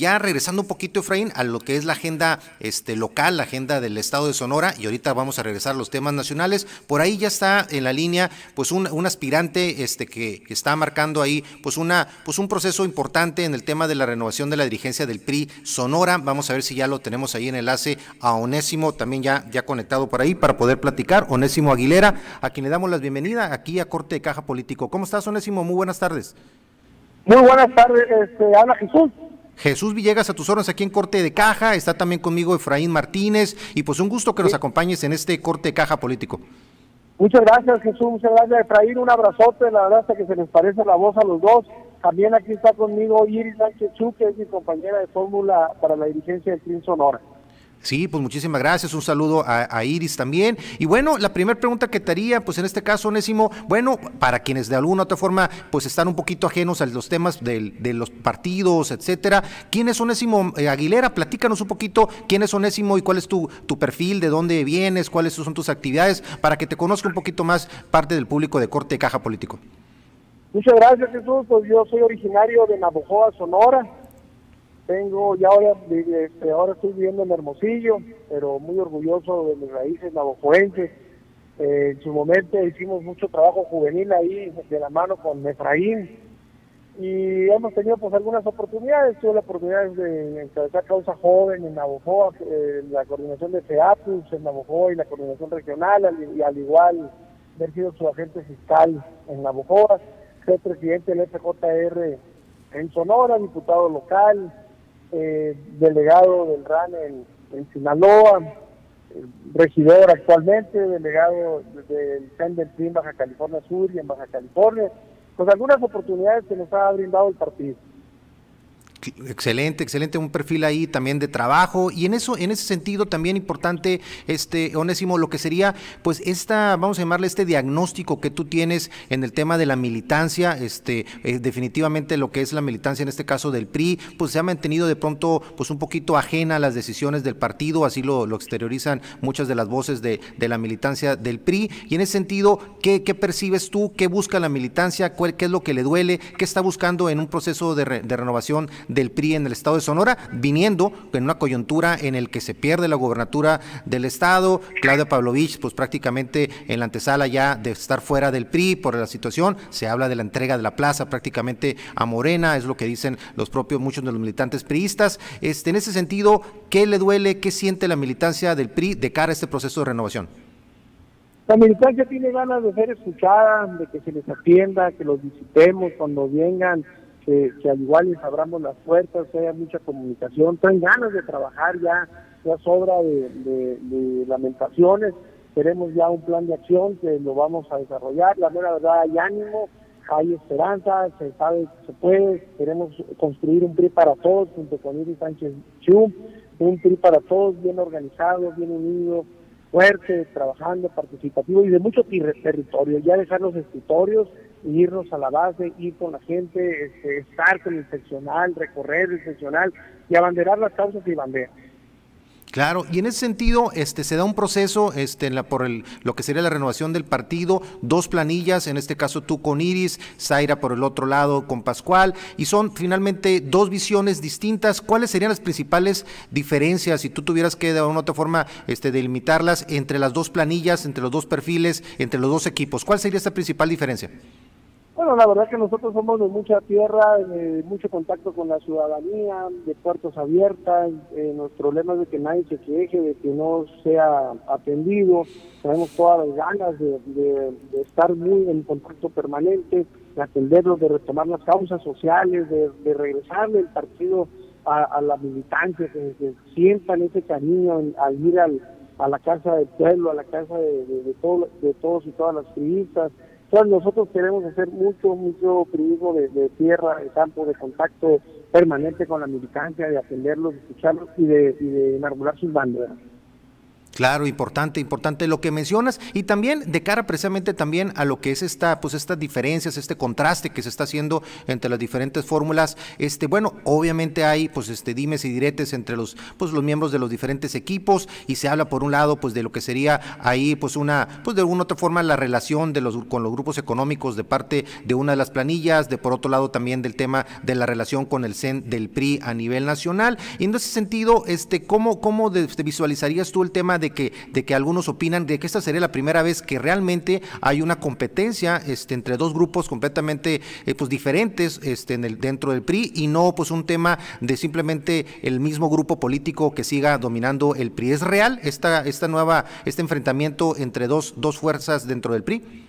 ya regresando un poquito, Efraín, a lo que es la agenda este, local, la agenda del Estado de Sonora, y ahorita vamos a regresar a los temas nacionales. Por ahí ya está en la línea, pues, un, un aspirante este, que, está marcando ahí, pues, una, pues, un proceso importante en el tema de la renovación de la dirigencia del PRI Sonora. Vamos a ver si ya lo tenemos ahí en enlace a Onésimo, también ya, ya conectado por ahí para poder platicar. Onésimo Aguilera, a quien le damos la bienvenida aquí a Corte de Caja Político. ¿Cómo estás, Onésimo? Muy buenas tardes. Muy buenas tardes, este, habla Jesús. Jesús Villegas a tus órdenes aquí en Corte de Caja, está también conmigo Efraín Martínez y pues un gusto que nos acompañes en este Corte de Caja político. Muchas gracias Jesús, muchas gracias Efraín, un abrazote, la verdad es que se les parece la voz a los dos. También aquí está conmigo Iris Sánchez Chu, que es mi compañera de fórmula para la dirigencia del Crin Sonora. Sí, pues muchísimas gracias. Un saludo a, Iris también. Y bueno, la primera pregunta que te haría, pues en este caso, Onésimo, bueno, para quienes de alguna u otra forma, pues están un poquito ajenos a los temas de, los partidos, etcétera. ¿Quién es Onésimo eh, Aguilera? Platícanos un poquito quién es Onésimo y cuál es tu, tu perfil, de dónde vienes, cuáles son tus actividades, para que te conozca un poquito más parte del público de Corte de Caja Político. Muchas gracias, Jesús. Pues yo soy originario de Navojoa, Sonora tengo, ya ahora, este, ahora estoy viviendo en Hermosillo, pero muy orgulloso de mis raíces navajoenses. Eh, en su momento hicimos mucho trabajo juvenil ahí de la mano con Efraín y hemos tenido pues algunas oportunidades. Tuve la oportunidad de encabezar causa joven en Navojoa, eh, la coordinación de FEAPUS en Navojoa y la coordinación regional, y al igual haber sido su agente fiscal en Navojoa, ser presidente del FJR en Sonora, diputado local, eh, delegado del RAN en, Sinaloa, regidor actualmente, delegado del CEN del Baja California Sur y en Baja California, pues algunas oportunidades que nos ha brindado el partido. Excelente, excelente, un perfil ahí también de trabajo y en eso, en ese sentido también importante, este Onésimo, lo que sería, pues esta, vamos a llamarle este diagnóstico que tú tienes en el tema de la militancia, este, eh, definitivamente lo que es la militancia en este caso del PRI, pues se ha mantenido de pronto, pues un poquito ajena a las decisiones del partido, así lo, lo exteriorizan muchas de las voces de, de, la militancia del PRI y en ese sentido, ¿qué, qué percibes tú? ¿Qué busca la militancia? ¿Cuál, ¿Qué es lo que le duele? ¿Qué está buscando en un proceso de, de renovación? Del PRI en el estado de Sonora, viniendo en una coyuntura en el que se pierde la gobernatura del estado, Claudia Pavlovich, pues prácticamente en la antesala ya de estar fuera del PRI por la situación, se habla de la entrega de la plaza prácticamente a Morena, es lo que dicen los propios muchos de los militantes priistas. Este, en ese sentido, ¿qué le duele, qué siente la militancia del PRI de cara a este proceso de renovación? La militancia tiene ganas de ser escuchada, de que se les atienda, que los visitemos cuando vengan que, al igual les abramos las puertas, que haya mucha comunicación, traen ganas de trabajar ya, ya sobra de, lamentaciones, queremos ya un plan de acción que lo vamos a desarrollar, la verdad hay ánimo, hay esperanza, se sabe que se puede, queremos construir un PRI para todos junto con Iris Sánchez Chum, un PRI para todos bien organizado, bien unido, fuerte, trabajando, participativo y de mucho territorio, ya dejar los escritorios, irnos a la base, ir con la gente, este, estar con el seccional, recorrer el seccional y abanderar las causas y banderas. Claro, y en ese sentido, este, se da un proceso, este, en la, por el, lo que sería la renovación del partido, dos planillas, en este caso tú con Iris, Zaira por el otro lado con Pascual, y son finalmente dos visiones distintas. ¿Cuáles serían las principales diferencias, si tú tuvieras que de alguna otra forma este, delimitarlas entre las dos planillas, entre los dos perfiles, entre los dos equipos? ¿Cuál sería esta principal diferencia? Bueno, la verdad que nosotros somos de mucha tierra, de mucho contacto con la ciudadanía, de puertos abiertas, eh, nuestro lema de que nadie se queje, de que no sea atendido, tenemos todas las ganas de, estar muy en contacto permanente, de atenderlos, de retomar las causas sociales, de, regresarle el partido a, la militancia, que, sientan ese cariño al ir a la casa del pueblo, a la casa de, de todos y todas las turistas, nosotros queremos hacer mucho, mucho periodismo de, tierra, de campo, de contacto permanente con la militancia, de atenderlos, de escucharlos y de, y de enarbolar sus banderas. Claro, importante, importante lo que mencionas y también de cara precisamente también a lo que es esta, pues estas diferencias, este contraste que se está haciendo entre las diferentes fórmulas. Este, bueno, obviamente hay pues este dimes y diretes entre los, pues los miembros de los diferentes equipos y se habla por un lado pues de lo que sería ahí pues una, pues de alguna otra forma la relación de los con los grupos económicos de parte de una de las planillas, de por otro lado también del tema de la relación con el CEN del PRI a nivel nacional. Y en ese sentido, este, ¿cómo, cómo visualizarías tú el tema de que, de que algunos opinan de que esta sería la primera vez que realmente hay una competencia este, entre dos grupos completamente eh, pues diferentes este, en el, dentro del PRI y no pues un tema de simplemente el mismo grupo político que siga dominando el PRI. ¿Es real esta, esta nueva, este enfrentamiento entre dos, dos fuerzas dentro del PRI?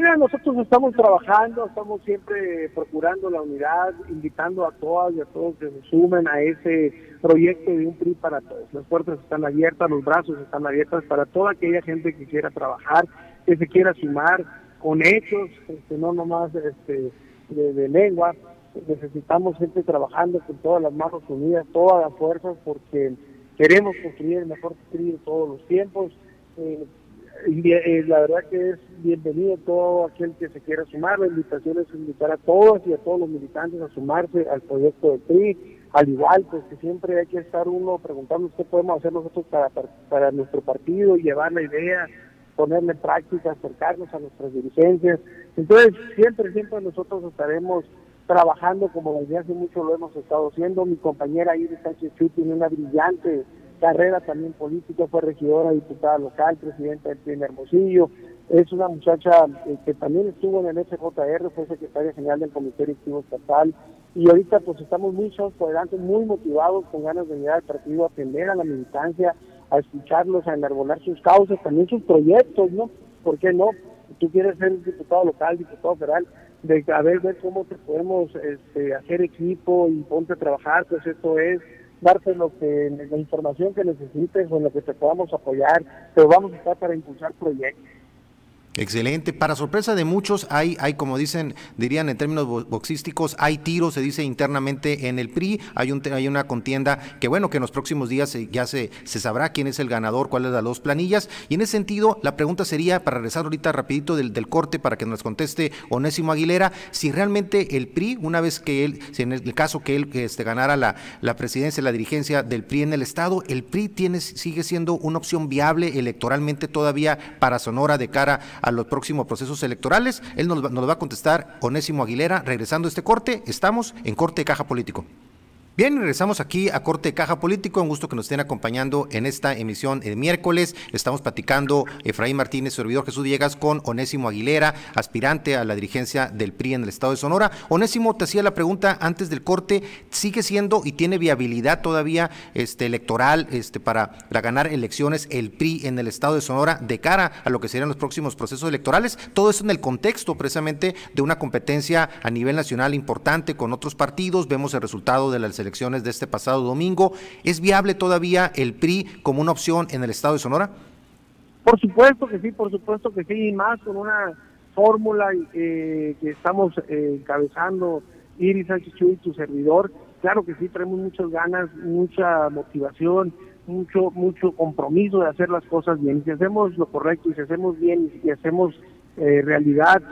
Mira, nosotros estamos trabajando, estamos siempre procurando la unidad, invitando a todas y a todos que se sumen a ese proyecto de un PRI para todos. Las puertas están abiertas, los brazos están abiertos para toda aquella gente que quiera trabajar, que se quiera sumar con hechos, este, no nomás este, de, lengua. Necesitamos gente trabajando con todas las manos unidas, todas las fuerzas, porque queremos construir el mejor PRI de todos los tiempos. Eh, la verdad que es bienvenido todo aquel que se quiera sumar. La invitación es invitar a todos y a todos los militantes a sumarse al proyecto de PRI. Al igual, pues que siempre hay que estar uno preguntando qué podemos hacer nosotros para, para nuestro partido llevar la idea, ponerle en práctica, acercarnos a nuestras dirigencias. Entonces, siempre, siempre nosotros estaremos trabajando como desde hace mucho lo hemos estado haciendo. Mi compañera Iris Sánchez tiene una brillante carrera también política, fue regidora, diputada local, presidenta del primer Hermosillo. Es una muchacha eh, que también estuvo en el FJR, fue secretaria general del Comité Directivo Estatal. Y ahorita pues estamos muy adelante, muy motivados, con ganas de llegar al partido, a atender a la militancia, a escucharlos, a enarbolar sus causas, también sus proyectos, ¿no? ¿Por qué no? Tú quieres ser diputado local, diputado federal, de a ver, ver cómo te podemos este, hacer equipo y ponte a trabajar, pues esto es darte lo que la información que necesites o en lo que te podamos apoyar, pero vamos a estar para impulsar proyectos. Excelente. Para sorpresa de muchos, hay, hay como dicen, dirían en términos boxísticos, hay tiros, se dice internamente en el PRI. Hay, un, hay una contienda que, bueno, que en los próximos días ya se, se sabrá quién es el ganador, cuáles las dos planillas. Y en ese sentido, la pregunta sería, para regresar ahorita rapidito del, del corte, para que nos conteste Onésimo Aguilera, si realmente el PRI, una vez que él, si en el caso que él este, ganara la, la presidencia, la dirigencia del PRI en el Estado, el PRI tiene, sigue siendo una opción viable electoralmente todavía para Sonora de cara a los próximos procesos electorales. Él nos, nos va a contestar Onésimo Aguilera. Regresando a este corte, estamos en corte de caja político. Bien, regresamos aquí a Corte de Caja Político. Un gusto que nos estén acompañando en esta emisión de miércoles. Estamos platicando Efraín Martínez, servidor Jesús Villegas, con Onésimo Aguilera, aspirante a la dirigencia del PRI en el estado de Sonora. Onésimo, te hacía la pregunta antes del corte. ¿Sigue siendo y tiene viabilidad todavía este, electoral este, para, para ganar elecciones el PRI en el estado de Sonora de cara a lo que serían los próximos procesos electorales? Todo eso en el contexto precisamente de una competencia a nivel nacional importante con otros partidos. Vemos el resultado de la elección elecciones de este pasado domingo. ¿Es viable todavía el PRI como una opción en el estado de Sonora? Por supuesto que sí, por supuesto que sí, y más con una fórmula eh, que estamos eh, encabezando Iris Sánchez y tu servidor. Claro que sí, traemos muchas ganas, mucha motivación, mucho mucho compromiso de hacer las cosas bien. Si hacemos lo correcto y si hacemos bien y hacemos eh, realidad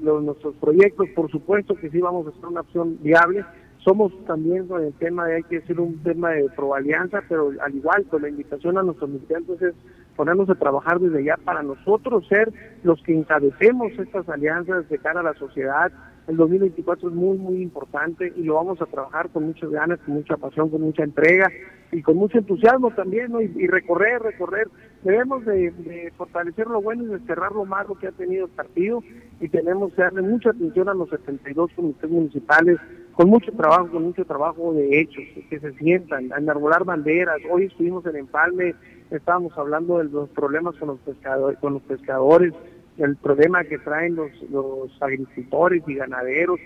nuestros proyectos, por supuesto que sí vamos a ser una opción viable somos también con el tema de hay que hacer un tema de proalianza, pero al igual con la invitación a nuestros militantes es ponernos a trabajar desde ya para nosotros ser los que encabecemos estas alianzas de cara a la sociedad. El 2024 es muy, muy importante y lo vamos a trabajar con muchas ganas, con mucha pasión, con mucha entrega y con mucho entusiasmo también, ¿no? y, recorrer, recorrer. Debemos de, fortalecer lo bueno y desterrar lo malo que ha tenido el partido y tenemos que darle mucha atención a los 72 comités municipales con mucho trabajo, con mucho trabajo de hechos, que se sientan, a enarbolar banderas. Hoy estuvimos en Empalme, estábamos hablando de los problemas con los pescadores, con los pescadores, el problema que traen los, los agricultores y ganaderos.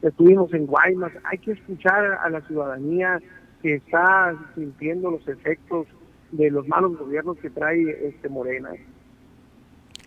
Estuvimos en Guaymas, hay que escuchar a la ciudadanía que está sintiendo los efectos de los malos gobiernos que trae este Morena.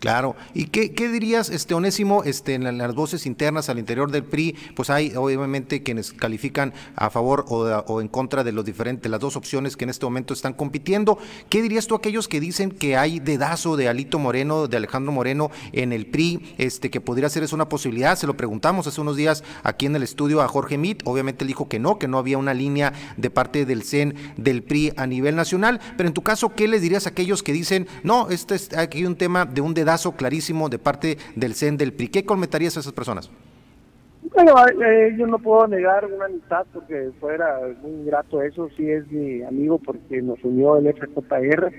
Claro. ¿Y qué, dirías, este Onésimo, este, en las voces internas al interior del PRI? Pues hay obviamente quienes califican a favor o, en contra de los diferentes, las dos opciones que en este momento están compitiendo. ¿Qué dirías tú a aquellos que dicen que hay dedazo de Alito Moreno, de Alejandro Moreno en el PRI, este, que podría ser es una posibilidad? Se lo preguntamos hace unos días aquí en el estudio a Jorge Mit. Obviamente él dijo que no, que no había una línea de parte del CEN del PRI a nivel nacional. Pero en tu caso, ¿qué les dirías a aquellos que dicen, no, este es aquí un tema de un dedazo clarísimo de parte del CEN del PRI. ¿Qué comentarías a esas personas? Bueno, eh, yo no puedo negar una amistad porque fuera muy ingrato eso, sí es mi amigo porque nos unió el FJR.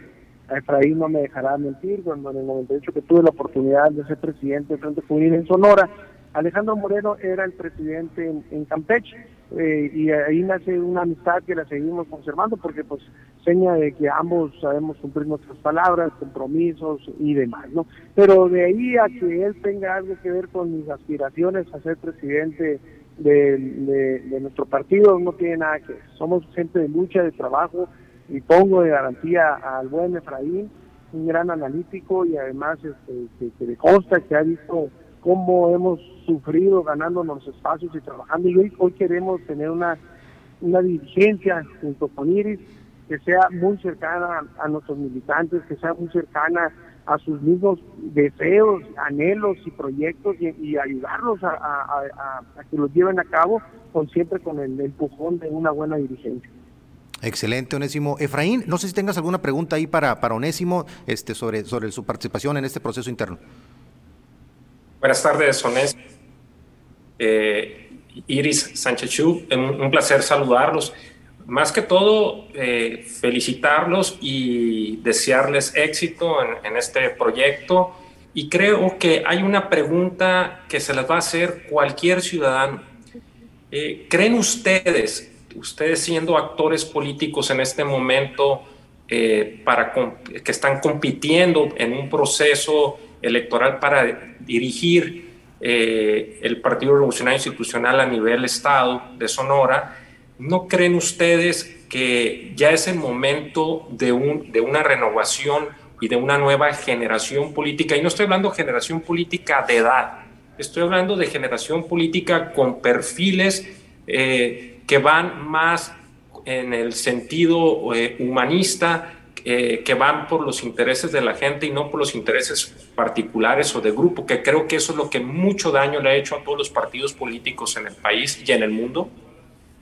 A Efraín no me dejará mentir, cuando en el 98 que tuve la oportunidad de ser presidente de Frente Juvenil en Sonora, Alejandro Moreno era el presidente en, Campeche eh, y ahí nace una amistad que la seguimos conservando porque pues seña de que ambos sabemos cumplir nuestras palabras, compromisos y demás, ¿no? Pero de ahí a que él tenga algo que ver con mis aspiraciones a ser presidente de, nuestro partido no tiene nada que ver. Somos gente de lucha, de trabajo y pongo de garantía al buen Efraín, un gran analítico y además este, que, que le consta que ha visto cómo hemos sufrido ganándonos espacios y trabajando. Y hoy, hoy queremos tener una, una dirigencia junto con Iris que sea muy cercana a, nuestros militantes, que sea muy cercana a sus mismos deseos, anhelos y proyectos y, ayudarlos a, que los lleven a cabo con siempre con el, empujón de una buena dirigencia. Excelente, Onésimo. Efraín, no sé si tengas alguna pregunta ahí para, para Onésimo este, sobre, sobre su participación en este proceso interno. Buenas tardes, Sonés. Eh, Iris Sánchez un, placer saludarlos. Más que todo, eh, felicitarlos y desearles éxito en, este proyecto. Y creo que hay una pregunta que se les va a hacer cualquier ciudadano. Eh, ¿Creen ustedes, ustedes siendo actores políticos en este momento, para que están compitiendo en un proceso electoral para dirigir eh, el Partido Revolucionario Institucional a nivel Estado de Sonora, ¿no creen ustedes que ya es el momento de, un, de una renovación y de una nueva generación política? Y no estoy hablando de generación política de edad, estoy hablando de generación política con perfiles eh, que van más en el sentido eh, humanista eh, que van por los intereses de la gente y no por los intereses particulares o de grupo, que creo que eso es lo que mucho daño le ha hecho a todos los partidos políticos en el país y en el mundo?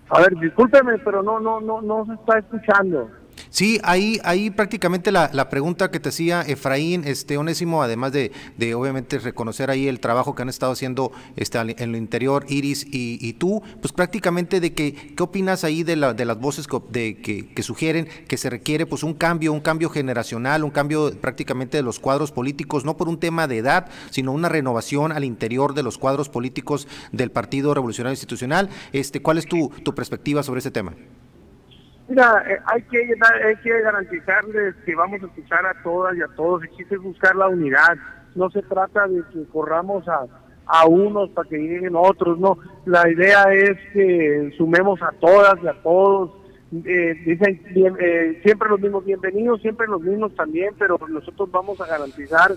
A ver, discúlpeme, pero no, no, no, no se está escuchando. Sí, ahí, ahí prácticamente la, la, pregunta que te hacía Efraín, este Onésimo, además de, de, obviamente reconocer ahí el trabajo que han estado haciendo este, en lo interior, Iris y, y tú, pues prácticamente de que, ¿qué opinas ahí de, la, de las voces que, que, sugieren que se requiere pues un cambio, un cambio generacional, un cambio prácticamente de los cuadros políticos, no por un tema de edad, sino una renovación al interior de los cuadros políticos del Partido Revolucionario Institucional? Este, ¿Cuál es tu, tu perspectiva sobre ese tema? Mira, eh, hay, que, hay que garantizarles que vamos a escuchar a todas y a todos. Existe buscar la unidad. No se trata de que corramos a, a unos para que lleguen otros, no. La idea es que sumemos a todas y a todos. Eh, dicen eh, siempre los mismos bienvenidos, siempre los mismos también, pero nosotros vamos a garantizar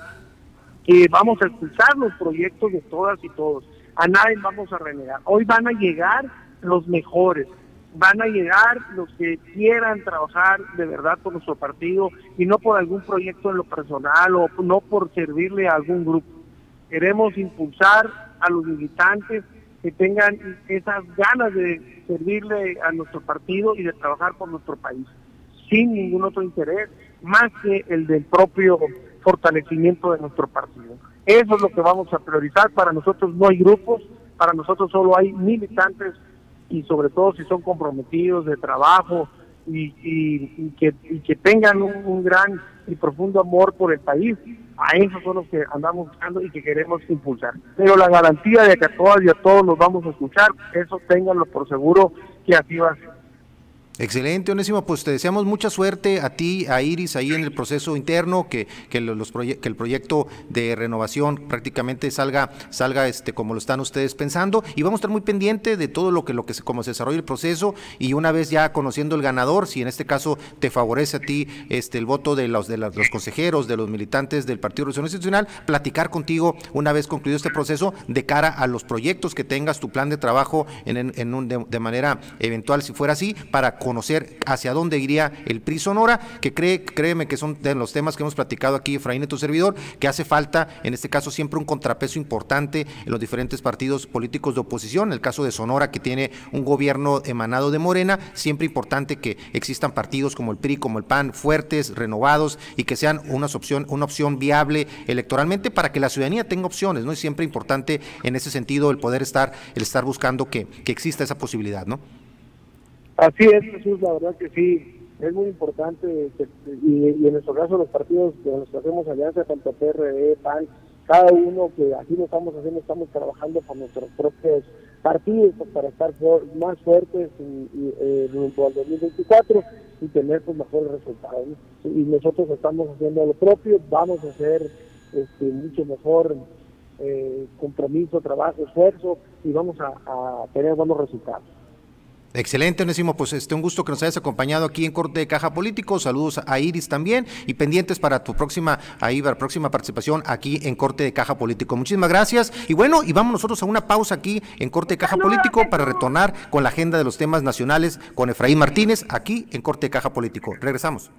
que vamos a escuchar los proyectos de todas y todos. A nadie vamos a renegar. Hoy van a llegar los mejores van a llegar los que quieran trabajar de verdad por nuestro partido y no por algún proyecto en lo personal o no por servirle a algún grupo. Queremos impulsar a los militantes que tengan esas ganas de servirle a nuestro partido y de trabajar por nuestro país, sin ningún otro interés más que el del propio fortalecimiento de nuestro partido. Eso es lo que vamos a priorizar. Para nosotros no hay grupos, para nosotros solo hay militantes y sobre todo si son comprometidos de trabajo y, que, tengan un, gran y profundo amor por el país, a esos son los que andamos buscando y que queremos impulsar. Pero la garantía de que a todas y a todos los vamos a escuchar, eso ténganlo por seguro que así va a ser. Excelente, Onésimo. Pues te deseamos mucha suerte a ti, a Iris, ahí en el proceso interno, que, que, los que el proyecto de renovación prácticamente salga, salga este, como lo están ustedes pensando. Y vamos a estar muy pendiente de todo lo que, lo que se, como se desarrolla el proceso. Y una vez ya conociendo el ganador, si en este caso te favorece a ti este, el voto de los, de los consejeros, de los militantes del Partido Revolución Institucional, platicar contigo una vez concluido este proceso de cara a los proyectos que tengas, tu plan de trabajo en, en un, de, de manera eventual, si fuera así, para conocer hacia dónde iría el PRI Sonora, que cree, créeme que son de los temas que hemos platicado aquí, Efraín y tu servidor, que hace falta, en este caso, siempre un contrapeso importante en los diferentes partidos políticos de oposición. En el caso de Sonora, que tiene un gobierno emanado de Morena, siempre importante que existan partidos como el PRI, como el PAN, fuertes, renovados y que sean una opción, una opción viable electoralmente para que la ciudadanía tenga opciones, ¿no? Es siempre importante en ese sentido el poder estar, el estar buscando que, que exista esa posibilidad, ¿no? Así es, Jesús, la verdad que sí, es muy importante y, en nuestro caso los partidos que hacemos alianza, tanto PRD, PAN, cada uno que así lo estamos haciendo, estamos trabajando con nuestros propios partidos pues, para estar más fuertes y, eh, rumbo al 2024 y tener pues mejores resultados. Y nosotros estamos haciendo lo propio, vamos a hacer este, mucho mejor eh, compromiso, trabajo, esfuerzo y vamos a tener buenos resultados. Excelente, Onésimo. Pues este, un gusto que nos hayas acompañado aquí en Corte de Caja Político. Saludos a Iris también y pendientes para tu próxima, ahí, para próxima participación aquí en Corte de Caja Político. Muchísimas gracias. Y bueno, y vamos nosotros a una pausa aquí en Corte de Caja Político para retornar con la agenda de los temas nacionales con Efraín Martínez aquí en Corte de Caja Político. Regresamos.